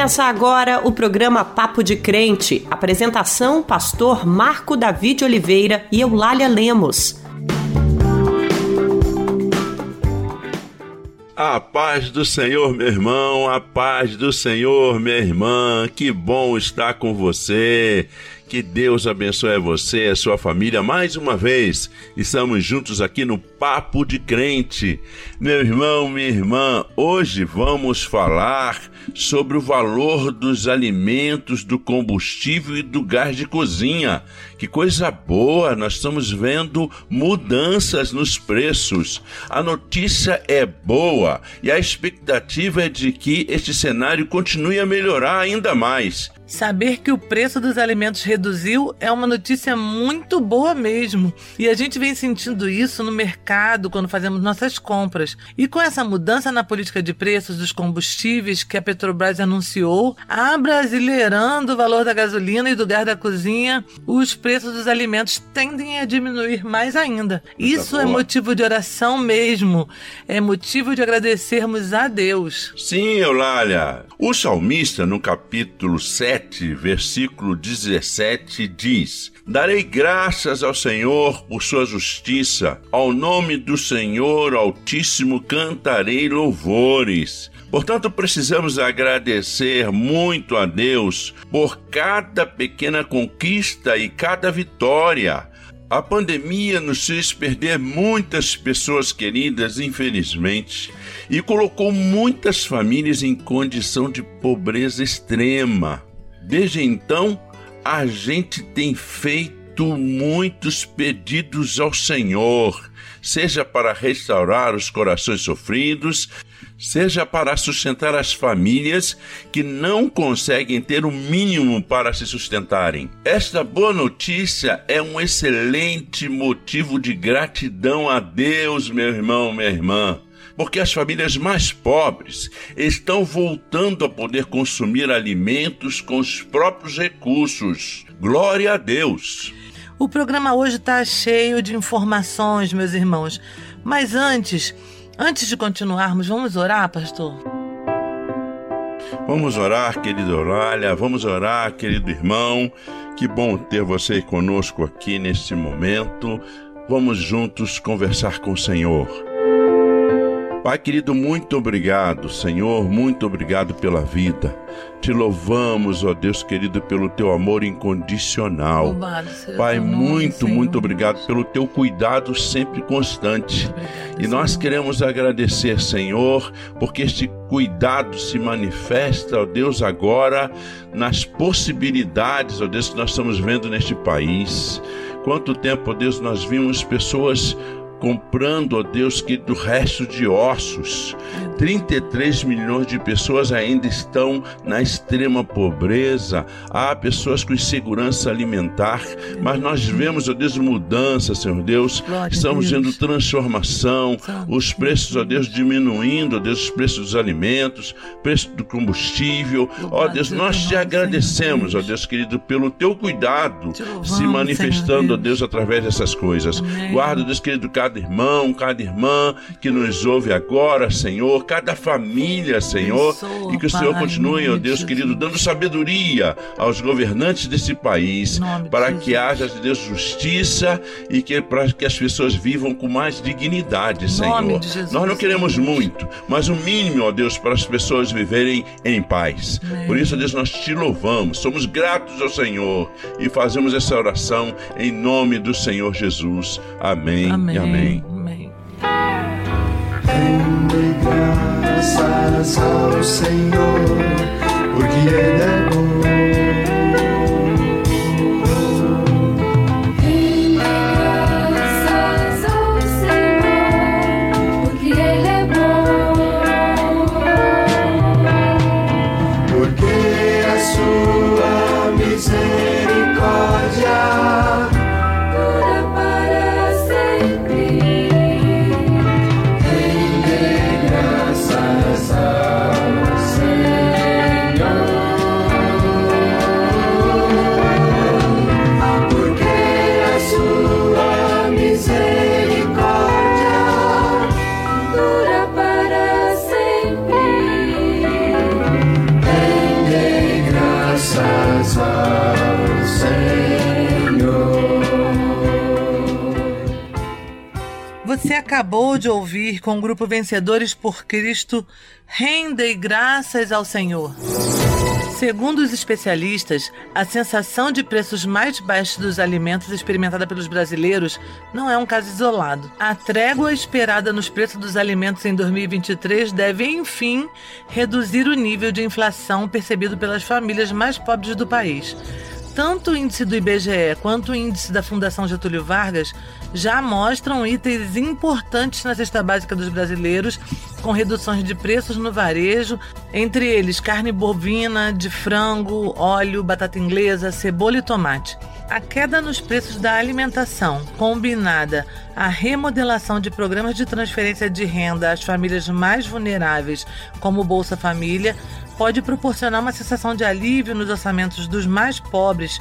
Começa agora o programa Papo de Crente. Apresentação: Pastor Marco David Oliveira e Eulália Lemos. A paz do Senhor, meu irmão, a paz do Senhor, minha irmã. Que bom estar com você. Que Deus abençoe você e a sua família mais uma vez. Estamos juntos aqui no Papo de Crente. Meu irmão, minha irmã, hoje vamos falar sobre o valor dos alimentos, do combustível e do gás de cozinha. Que coisa boa! Nós estamos vendo mudanças nos preços. A notícia é boa e a expectativa é de que este cenário continue a melhorar ainda mais. Saber que o preço dos alimentos reduziu é uma notícia muito boa mesmo. E a gente vem sentindo isso no mercado quando fazemos nossas compras. E com essa mudança na política de preços dos combustíveis que a Petrobras anunciou, abrasileirando o valor da gasolina e do gás da cozinha, os preços dos alimentos tendem a diminuir mais ainda. Isso é motivo de oração mesmo. É motivo de agradecermos a Deus. Sim, Eulália. O salmista, no capítulo 7, 7, versículo 17 diz: Darei graças ao Senhor por sua justiça, ao nome do Senhor Altíssimo cantarei louvores. Portanto, precisamos agradecer muito a Deus por cada pequena conquista e cada vitória. A pandemia nos fez perder muitas pessoas queridas, infelizmente, e colocou muitas famílias em condição de pobreza extrema. Desde então, a gente tem feito muitos pedidos ao Senhor, seja para restaurar os corações sofridos, seja para sustentar as famílias que não conseguem ter o mínimo para se sustentarem. Esta boa notícia é um excelente motivo de gratidão a Deus, meu irmão, minha irmã porque as famílias mais pobres estão voltando a poder consumir alimentos com os próprios recursos. Glória a Deus! O programa hoje está cheio de informações, meus irmãos. Mas antes, antes de continuarmos, vamos orar, pastor? Vamos orar, querido Orália, vamos orar, querido irmão. Que bom ter você conosco aqui neste momento. Vamos juntos conversar com o Senhor. Pai querido, muito obrigado, Senhor, muito obrigado pela vida. Te louvamos, ó Deus querido, pelo teu amor incondicional. Pai, muito, muito obrigado pelo teu cuidado sempre constante. e nós queremos agradecer, Senhor, porque este cuidado se manifesta, ó Deus, agora nas possibilidades, ó Deus, que nós estamos vendo neste país. Quanto tempo, ó Deus, nós vimos pessoas comprando, ó Deus, que do resto de ossos. 33 milhões de pessoas ainda estão na extrema pobreza. Há pessoas com insegurança alimentar, mas nós vemos, ó Deus, mudança, Senhor Deus. Estamos vendo transformação, os preços, ó Deus, diminuindo, ó Deus, os preços dos alimentos, preço do combustível. Ó Deus, nós te agradecemos, ó Deus querido, pelo teu cuidado se manifestando, ó Deus, através dessas coisas. Guarda, Deus querido, cada cada irmão, cada irmã que nos ouve agora, Senhor, cada família, Senhor, e que o Senhor continue, ó Deus querido, dando sabedoria aos governantes desse país, para que haja, Deus, justiça e que para que as pessoas vivam com mais dignidade, Senhor. Nós não queremos muito, mas o mínimo, ó Deus, para as pessoas viverem em paz. Por isso, Deus, nós te louvamos, somos gratos ao Senhor e fazemos essa oração em nome do Senhor Jesus. Amém, amém. e amém. Amém. Amém. Rende graças ao Senhor, porque Ele é Você com o grupo Vencedores por Cristo, Rendei graças ao Senhor. Segundo os especialistas, a sensação de preços mais baixos dos alimentos experimentada pelos brasileiros não é um caso isolado. A trégua esperada nos preços dos alimentos em 2023 deve, enfim, reduzir o nível de inflação percebido pelas famílias mais pobres do país. Tanto o índice do IBGE quanto o índice da Fundação Getúlio Vargas já mostram itens importantes na cesta básica dos brasileiros, com reduções de preços no varejo, entre eles carne bovina, de frango, óleo, batata inglesa, cebola e tomate. A queda nos preços da alimentação, combinada à remodelação de programas de transferência de renda às famílias mais vulneráveis, como o Bolsa Família, pode proporcionar uma sensação de alívio nos orçamentos dos mais pobres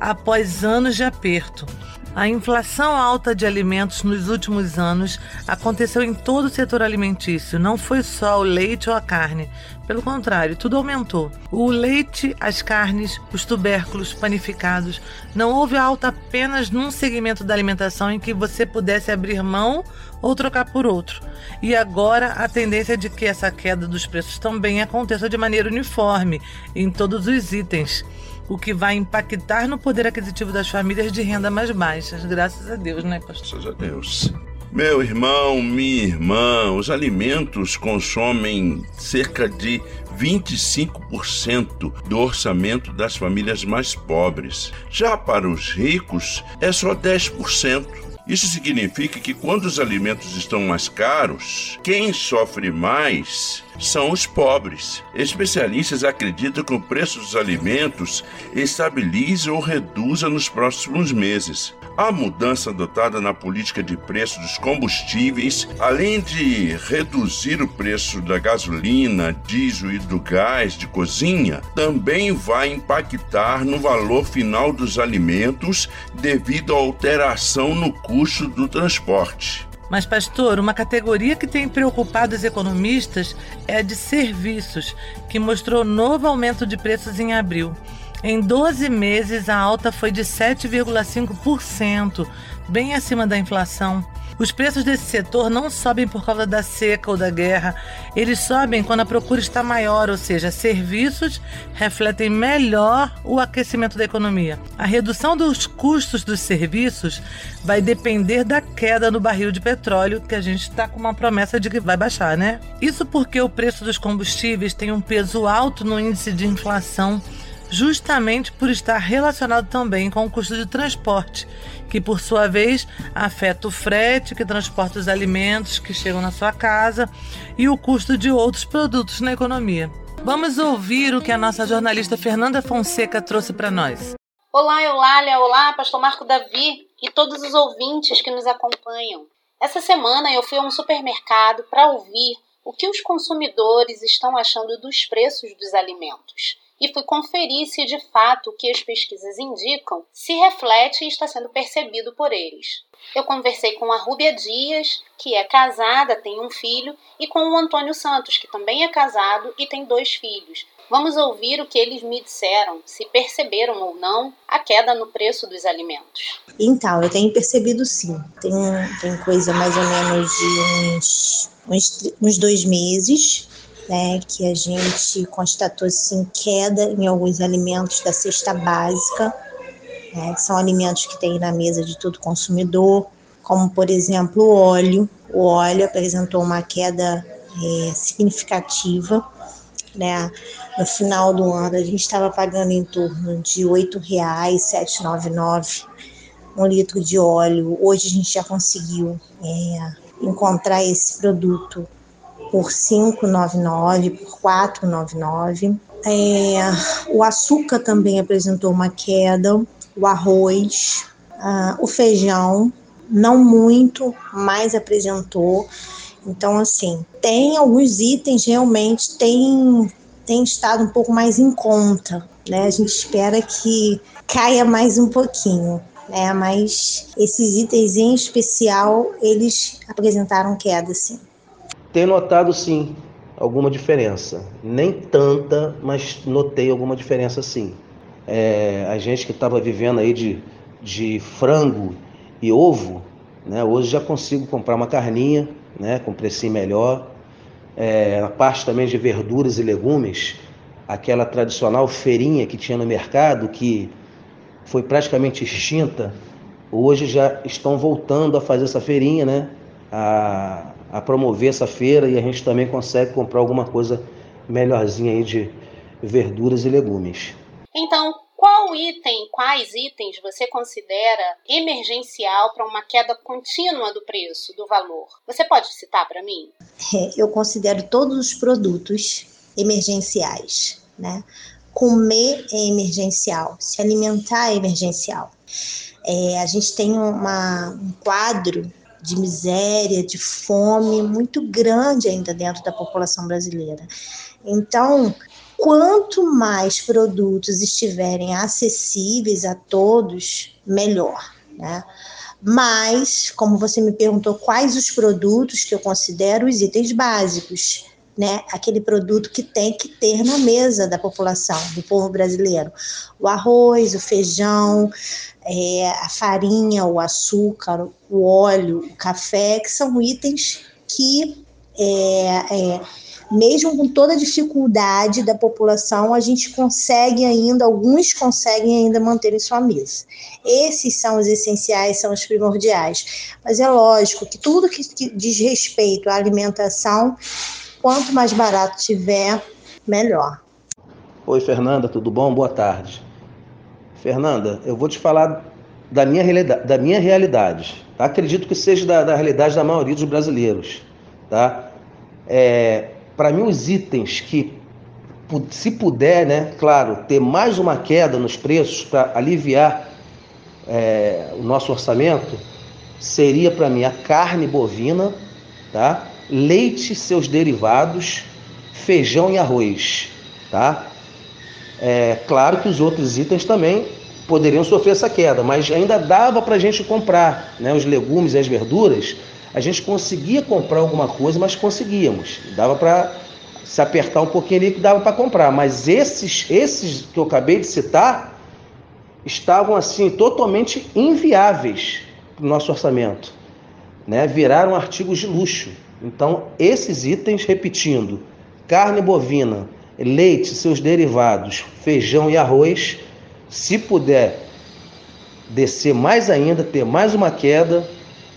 após anos de aperto. A inflação alta de alimentos nos últimos anos aconteceu em todo o setor alimentício, não foi só o leite ou a carne. Pelo contrário, tudo aumentou. O leite, as carnes, os tubérculos panificados. Não houve alta apenas num segmento da alimentação em que você pudesse abrir mão ou trocar por outro. E agora a tendência é de que essa queda dos preços também aconteça de maneira uniforme em todos os itens o que vai impactar no poder aquisitivo das famílias de renda mais baixas. Graças a Deus, né, pastor? Graças a Deus. Meu irmão, minha irmã, os alimentos consomem cerca de 25% do orçamento das famílias mais pobres. Já para os ricos, é só 10%. Isso significa que quando os alimentos estão mais caros, quem sofre mais são os pobres. Especialistas acreditam que o preço dos alimentos estabilize ou reduza nos próximos meses. A mudança adotada na política de preço dos combustíveis, além de reduzir o preço da gasolina, diesel e do gás de cozinha, também vai impactar no valor final dos alimentos devido à alteração no custo do transporte. Mas, pastor, uma categoria que tem preocupado os economistas é a de serviços, que mostrou novo aumento de preços em abril. Em 12 meses, a alta foi de 7,5%, bem acima da inflação. Os preços desse setor não sobem por causa da seca ou da guerra, eles sobem quando a procura está maior, ou seja, serviços refletem melhor o aquecimento da economia. A redução dos custos dos serviços vai depender da queda no barril de petróleo, que a gente está com uma promessa de que vai baixar, né? Isso porque o preço dos combustíveis tem um peso alto no índice de inflação justamente por estar relacionado também com o custo de transporte, que por sua vez afeta o frete que transporta os alimentos que chegam na sua casa e o custo de outros produtos na economia. Vamos ouvir o que a nossa jornalista Fernanda Fonseca trouxe para nós. Olá, Eulália, olá, Pastor Marco Davi e todos os ouvintes que nos acompanham. Essa semana eu fui a um supermercado para ouvir o que os consumidores estão achando dos preços dos alimentos e fui conferir se de fato o que as pesquisas indicam se reflete e está sendo percebido por eles. Eu conversei com a Rúbia Dias, que é casada, tem um filho, e com o Antônio Santos, que também é casado e tem dois filhos. Vamos ouvir o que eles me disseram, se perceberam ou não a queda no preço dos alimentos. Então, eu tenho percebido sim. Tem, tem coisa mais ou menos de uns, uns, uns dois meses né, que a gente constatou assim, queda em alguns alimentos da cesta básica, né, que são alimentos que tem na mesa de todo consumidor, como por exemplo o óleo. O óleo apresentou uma queda é, significativa. Né? No final do ano a gente estava pagando em torno de R$ 8,00, 7,99 um litro de óleo. Hoje a gente já conseguiu é, encontrar esse produto por 5,99, por 4,99. É, o açúcar também apresentou uma queda, o arroz, uh, o feijão, não muito, mas apresentou. Então, assim, tem alguns itens realmente tem, tem estado um pouco mais em conta, né? A gente espera que caia mais um pouquinho. Né, mas esses itens em especial, eles apresentaram queda, sim. Tenho notado sim alguma diferença. Nem tanta, mas notei alguma diferença sim. É, a gente que estava vivendo aí de, de frango e ovo, Né? Hoje já consigo comprar uma carninha né, com precinho melhor. É, a parte também de verduras e legumes, aquela tradicional feirinha que tinha no mercado, que foi praticamente extinta, hoje já estão voltando a fazer essa feirinha, né? A, a promover essa feira e a gente também consegue comprar alguma coisa melhorzinha aí de verduras e legumes. Então, qual item, quais itens você considera emergencial para uma queda contínua do preço, do valor? Você pode citar para mim? É, eu considero todos os produtos emergenciais, né? Comer é emergencial, se alimentar é emergencial. É, a gente tem uma, um quadro de miséria, de fome muito grande ainda dentro da população brasileira. Então, quanto mais produtos estiverem acessíveis a todos, melhor, né? Mas, como você me perguntou, quais os produtos que eu considero os itens básicos, né? Aquele produto que tem que ter na mesa da população, do povo brasileiro. O arroz, o feijão, é, a farinha, o açúcar, o óleo, o café, que são itens que é, é, mesmo com toda a dificuldade da população, a gente consegue ainda, alguns conseguem ainda manter em sua mesa. Esses são os essenciais, são os primordiais. Mas é lógico que tudo que, que diz respeito à alimentação, quanto mais barato tiver, melhor. Oi, Fernanda, tudo bom? Boa tarde. Fernanda, eu vou te falar da minha realidade, da minha realidade tá? acredito que seja da, da realidade da maioria dos brasileiros. Tá? É, para mim, os itens que, se puder, né, claro, ter mais uma queda nos preços para aliviar é, o nosso orçamento, seria para mim a carne bovina, tá? Leite seus derivados, feijão e arroz. Tá? É claro que os outros itens também poderiam sofrer essa queda, mas ainda dava para a gente comprar né, os legumes e as verduras a gente conseguia comprar alguma coisa, mas conseguíamos. Dava para se apertar um pouquinho ali que dava para comprar. Mas esses, esses que eu acabei de citar estavam assim totalmente inviáveis para o nosso orçamento. Né? Viraram artigos de luxo. Então, esses itens, repetindo, carne bovina, leite, seus derivados, feijão e arroz, se puder descer mais ainda, ter mais uma queda,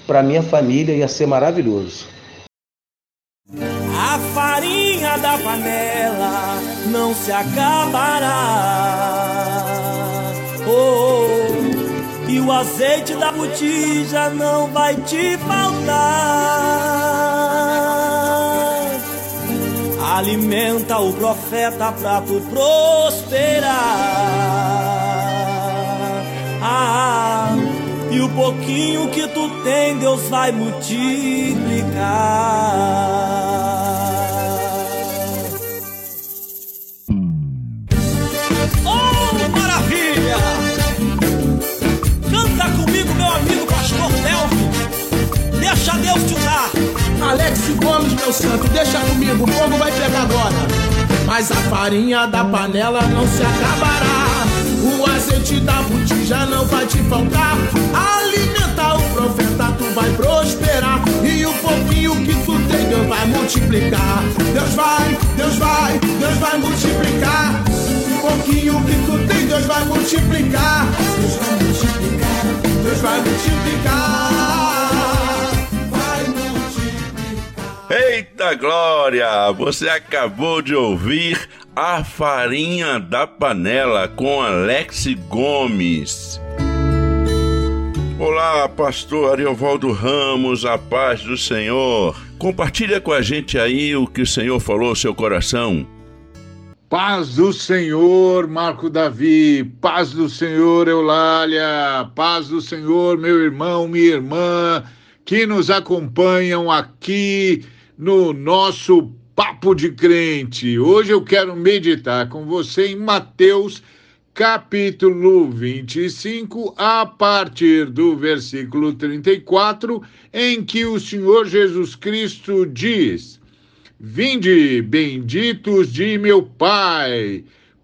para minha família ia ser maravilhoso. A farinha da panela não se acabará. Oh, oh, e o azeite da botija não vai te faltar. Alimenta o profeta pra tu prosperar. Ah, e o pouquinho que tu tem, Deus vai multiplicar. Alex Gomes, meu santo, deixa comigo, o fogo vai pegar agora. Mas a farinha da panela não se acabará. O azeite da botija não vai te faltar. Alimenta o profeta, tu vai prosperar. E o pouquinho que tu tem, Deus vai multiplicar. Deus vai, Deus vai, Deus vai multiplicar. O pouquinho que tu tem, Deus vai multiplicar. Deus vai multiplicar, Deus vai multiplicar. Glória! Você acabou de ouvir a Farinha da Panela com Alex Gomes. Olá, pastor Ariovaldo Ramos, a paz do Senhor. Compartilha com a gente aí o que o Senhor falou ao seu coração. Paz do Senhor, Marco Davi, paz do Senhor, Eulália, paz do Senhor, meu irmão, minha irmã, que nos acompanham aqui no nosso Papo de Crente. Hoje eu quero meditar com você em Mateus, capítulo 25, a partir do versículo 34, em que o Senhor Jesus Cristo diz: Vinde, benditos de meu Pai,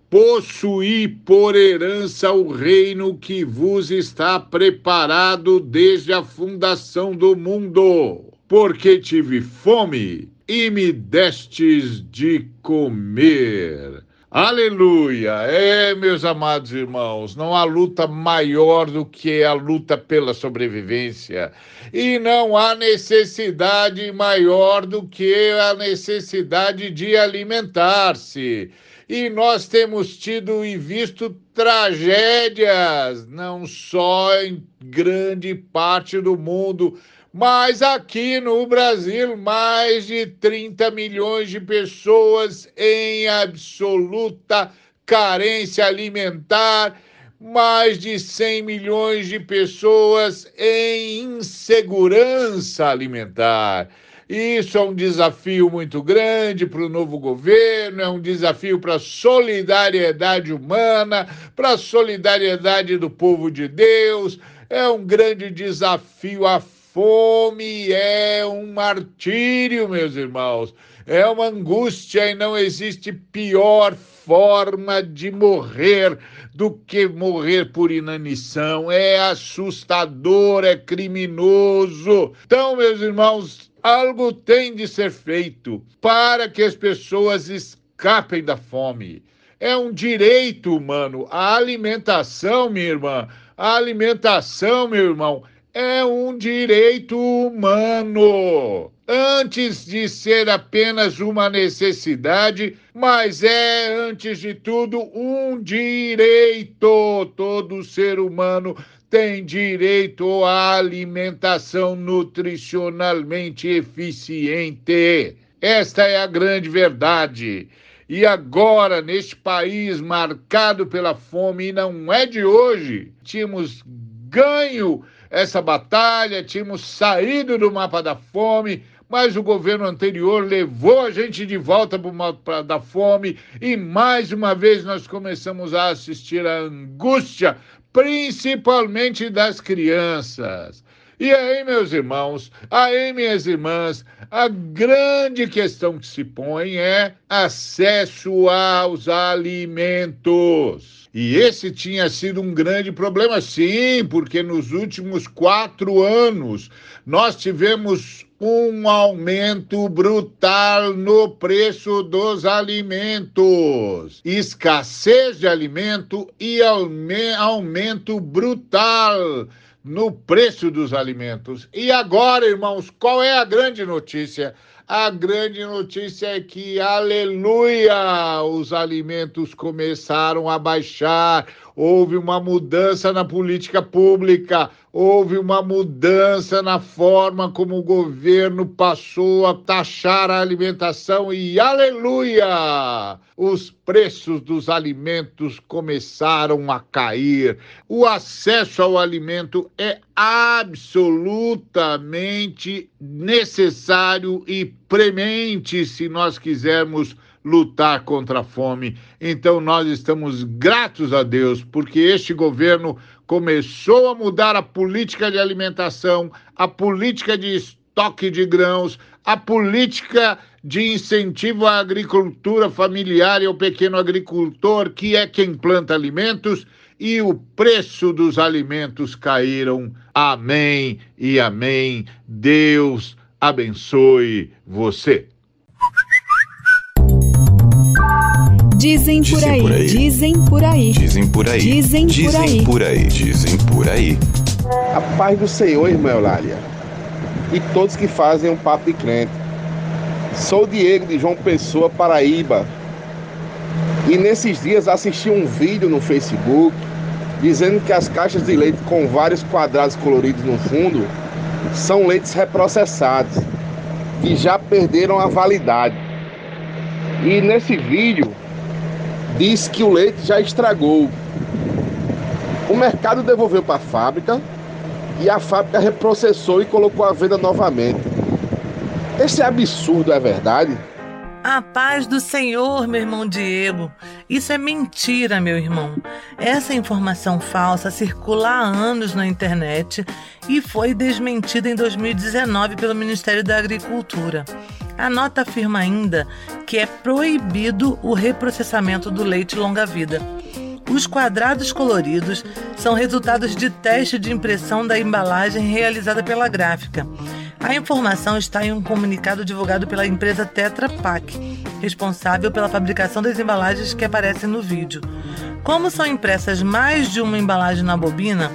possuí por herança o reino que vos está preparado desde a fundação do mundo. Porque tive fome e me destes de comer. Aleluia! É, meus amados irmãos, não há luta maior do que a luta pela sobrevivência. E não há necessidade maior do que a necessidade de alimentar-se. E nós temos tido e visto tragédias, não só em grande parte do mundo, mas aqui no Brasil, mais de 30 milhões de pessoas em absoluta carência alimentar, mais de 100 milhões de pessoas em insegurança alimentar. Isso é um desafio muito grande para o novo governo, é um desafio para a solidariedade humana, para a solidariedade do povo de Deus, é um grande desafio à fome é um martírio, meus irmãos. É uma angústia e não existe pior forma de morrer do que morrer por inanição. É assustador, é criminoso. Então, meus irmãos, algo tem de ser feito para que as pessoas escapem da fome. É um direito humano. A alimentação, minha irmã, a alimentação, meu irmão, é um direito humano. Antes de ser apenas uma necessidade, mas é, antes de tudo, um direito. Todo ser humano tem direito à alimentação nutricionalmente eficiente. Esta é a grande verdade. E agora, neste país marcado pela fome, e não é de hoje, tínhamos ganho essa batalha, tínhamos saído do mapa da fome, mas o governo anterior levou a gente de volta para o mapa da fome e mais uma vez nós começamos a assistir à angústia, principalmente das crianças. E aí, meus irmãos, aí, minhas irmãs, a grande questão que se põe é acesso aos alimentos. E esse tinha sido um grande problema, sim, porque nos últimos quatro anos nós tivemos um aumento brutal no preço dos alimentos, escassez de alimento e aumento brutal no preço dos alimentos. E agora, irmãos, qual é a grande notícia? A grande notícia é que, aleluia, os alimentos começaram a baixar, houve uma mudança na política pública, houve uma mudança na forma como o governo passou a taxar a alimentação e, aleluia, os preços dos alimentos começaram a cair. O acesso ao alimento é absolutamente necessário e premente se nós quisermos lutar contra a fome. Então nós estamos gratos a Deus porque este governo começou a mudar a política de alimentação, a política de estoque de grãos, a política de incentivo à agricultura familiar e ao pequeno agricultor, que é quem planta alimentos, e o preço dos alimentos caíram. Amém e amém. Deus abençoe você. Dizem por aí, dizem por aí. Dizem por aí. Dizem por aí. Dizem por aí. Dizem por aí. A paz do Senhor, irmã Eulália. E todos que fazem um papo de crente. Sou Diego de João Pessoa, Paraíba. E nesses dias assisti um vídeo no Facebook dizendo que as caixas de leite com vários quadrados coloridos no fundo são leites reprocessados, que já perderam a validade. E nesse vídeo diz que o leite já estragou. O mercado devolveu para a fábrica e a fábrica reprocessou e colocou à venda novamente. Esse absurdo é verdade? A paz do Senhor, meu irmão Diego. Isso é mentira, meu irmão. Essa informação falsa circula há anos na internet e foi desmentida em 2019 pelo Ministério da Agricultura. A nota afirma ainda que é proibido o reprocessamento do leite longa-vida. Os quadrados coloridos são resultados de teste de impressão da embalagem realizada pela gráfica. A informação está em um comunicado divulgado pela empresa Tetra Pak, responsável pela fabricação das embalagens que aparecem no vídeo. Como são impressas mais de uma embalagem na bobina,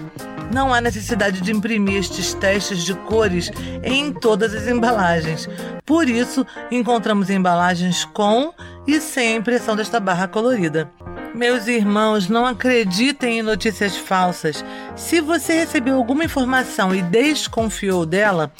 não há necessidade de imprimir estes testes de cores em todas as embalagens. Por isso, encontramos embalagens com e sem impressão desta barra colorida. Meus irmãos, não acreditem em notícias falsas. Se você recebeu alguma informação e desconfiou dela,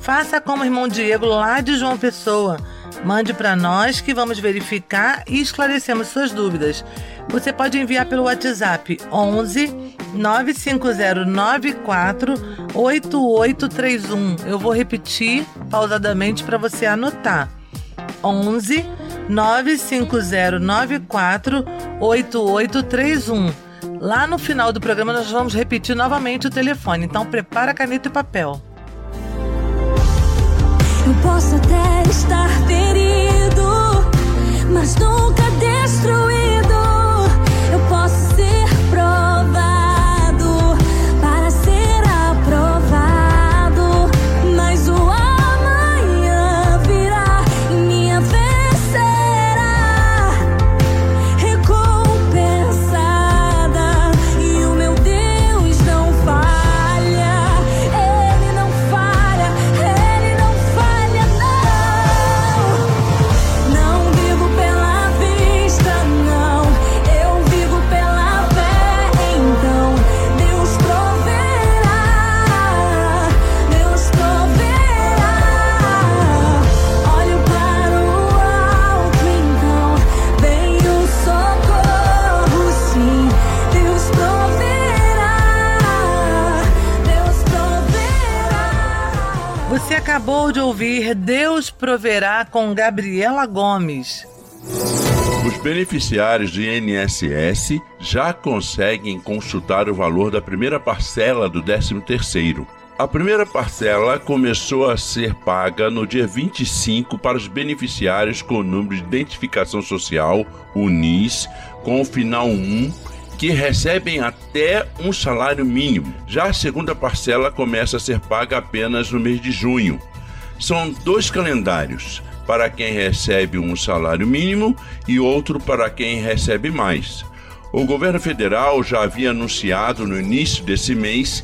faça como o irmão Diego lá de João Pessoa. Mande para nós que vamos verificar e esclarecemos suas dúvidas. Você pode enviar pelo WhatsApp 11 95094 8831. Eu vou repetir pausadamente para você anotar. 11 95094 8831. Lá no final do programa nós vamos repetir novamente o telefone, então prepara caneta e papel. Eu posso até estar ferido, mas nunca destruído. Acabou de ouvir Deus Proverá com Gabriela Gomes. Os beneficiários do INSS já conseguem consultar o valor da primeira parcela do 13º. A primeira parcela começou a ser paga no dia 25 para os beneficiários com o número de identificação social, UNIS, com o final 1, que recebem até um salário mínimo. Já a segunda parcela começa a ser paga apenas no mês de junho. São dois calendários, para quem recebe um salário mínimo e outro para quem recebe mais. O governo federal já havia anunciado no início desse mês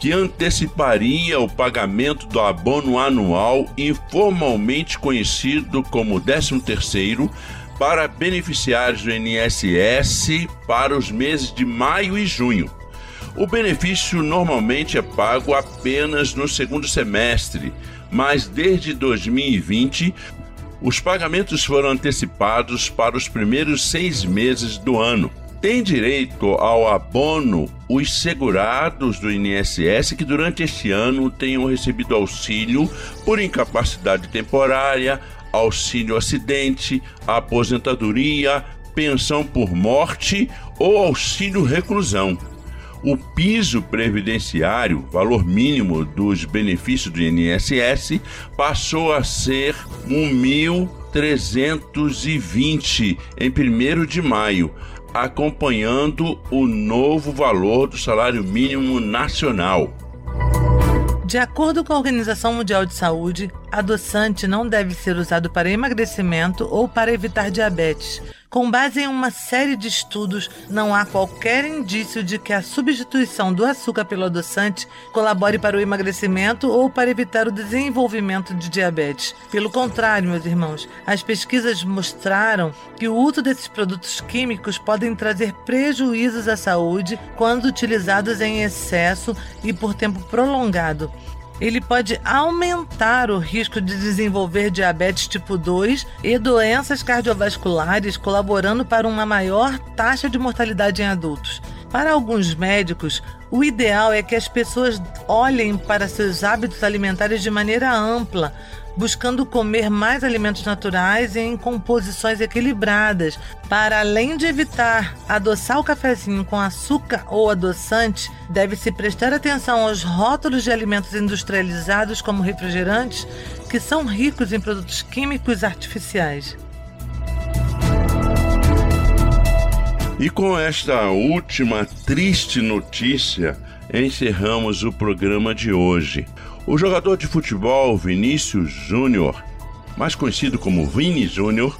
que anteciparia o pagamento do abono anual informalmente conhecido como 13º para beneficiários do INSS para os meses de maio e junho. O benefício normalmente é pago apenas no segundo semestre, mas desde 2020 os pagamentos foram antecipados para os primeiros seis meses do ano. Tem direito ao abono os segurados do INSS que durante este ano tenham recebido auxílio por incapacidade temporária, auxílio acidente, aposentadoria, pensão por morte ou auxílio reclusão. O piso previdenciário, valor mínimo dos benefícios do INSS, passou a ser 1.320 em 1 de maio, acompanhando o novo valor do salário mínimo nacional. De acordo com a Organização Mundial de Saúde, adoçante não deve ser usado para emagrecimento ou para evitar diabetes. Com base em uma série de estudos, não há qualquer indício de que a substituição do açúcar pelo adoçante colabore para o emagrecimento ou para evitar o desenvolvimento de diabetes. Pelo contrário, meus irmãos, as pesquisas mostraram que o uso desses produtos químicos podem trazer prejuízos à saúde quando utilizados em excesso e por tempo prolongado ele pode aumentar o risco de desenvolver diabetes tipo 2 e doenças cardiovasculares, colaborando para uma maior taxa de mortalidade em adultos. Para alguns médicos, o ideal é que as pessoas olhem para seus hábitos alimentares de maneira ampla, buscando comer mais alimentos naturais e em composições equilibradas, para além de evitar adoçar o cafezinho com açúcar ou adoçante, deve-se prestar atenção aos rótulos de alimentos industrializados como refrigerantes, que são ricos em produtos químicos artificiais. E com esta última triste notícia, encerramos o programa de hoje. O jogador de futebol Vinícius Júnior, mais conhecido como Vini Júnior,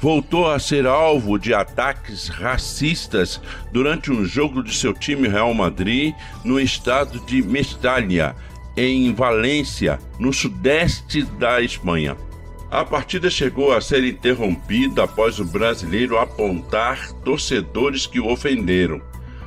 voltou a ser alvo de ataques racistas durante um jogo de seu time Real Madrid no estado de Mestalla, em Valência, no sudeste da Espanha. A partida chegou a ser interrompida após o brasileiro apontar torcedores que o ofenderam.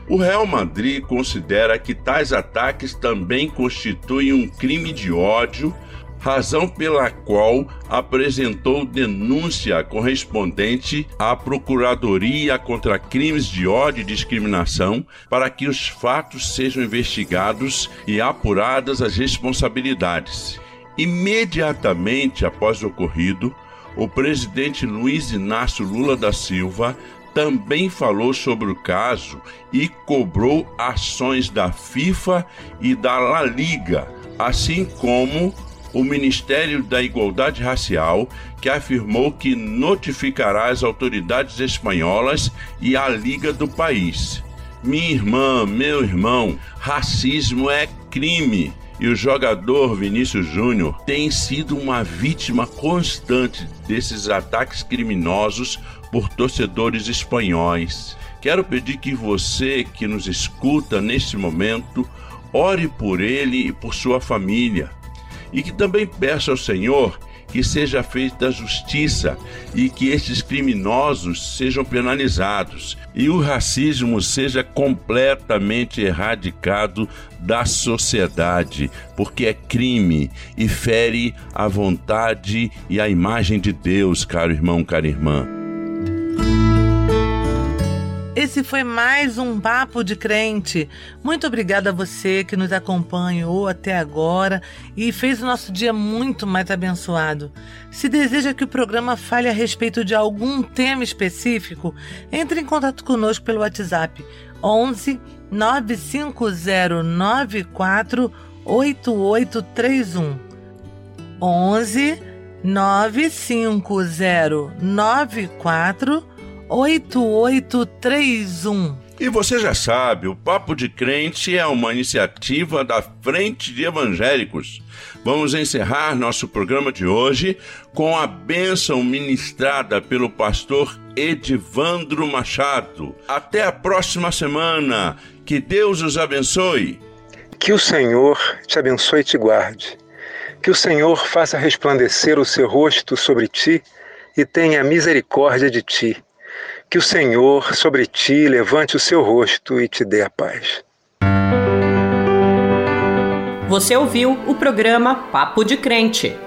O Real Madrid considera que tais ataques também constituem um crime de ódio, razão pela qual apresentou denúncia correspondente à Procuradoria contra Crimes de Ódio e Discriminação para que os fatos sejam investigados e apuradas as responsabilidades. Imediatamente após o ocorrido, o presidente Luiz Inácio Lula da Silva também falou sobre o caso e cobrou ações da FIFA e da La Liga, assim como o Ministério da Igualdade Racial, que afirmou que notificará as autoridades espanholas e a Liga do país. Minha irmã, meu irmão, racismo é crime e o jogador Vinícius Júnior tem sido uma vítima constante desses ataques criminosos por torcedores espanhóis. Quero pedir que você que nos escuta neste momento ore por ele e por sua família e que também peça ao Senhor que seja feita justiça e que estes criminosos sejam penalizados e o racismo seja completamente erradicado da sociedade, porque é crime e fere a vontade e a imagem de Deus, caro irmão, cara irmã. Esse foi mais um Papo de Crente. Muito obrigada a você que nos acompanhou até agora e fez o nosso dia muito mais abençoado. Se deseja que o programa fale a respeito de algum tema específico, entre em contato conosco pelo WhatsApp 11 95094 8831. 11 95094 8831. E você já sabe, o Papo de Crente é uma iniciativa da Frente de Evangélicos. Vamos encerrar nosso programa de hoje com a bênção ministrada pelo pastor Edivandro Machado. Até a próxima semana. Que Deus os abençoe. Que o Senhor te abençoe e te guarde. Que o Senhor faça resplandecer o seu rosto sobre ti e tenha misericórdia de ti. Que o Senhor sobre ti levante o seu rosto e te dê a paz. Você ouviu o programa Papo de Crente.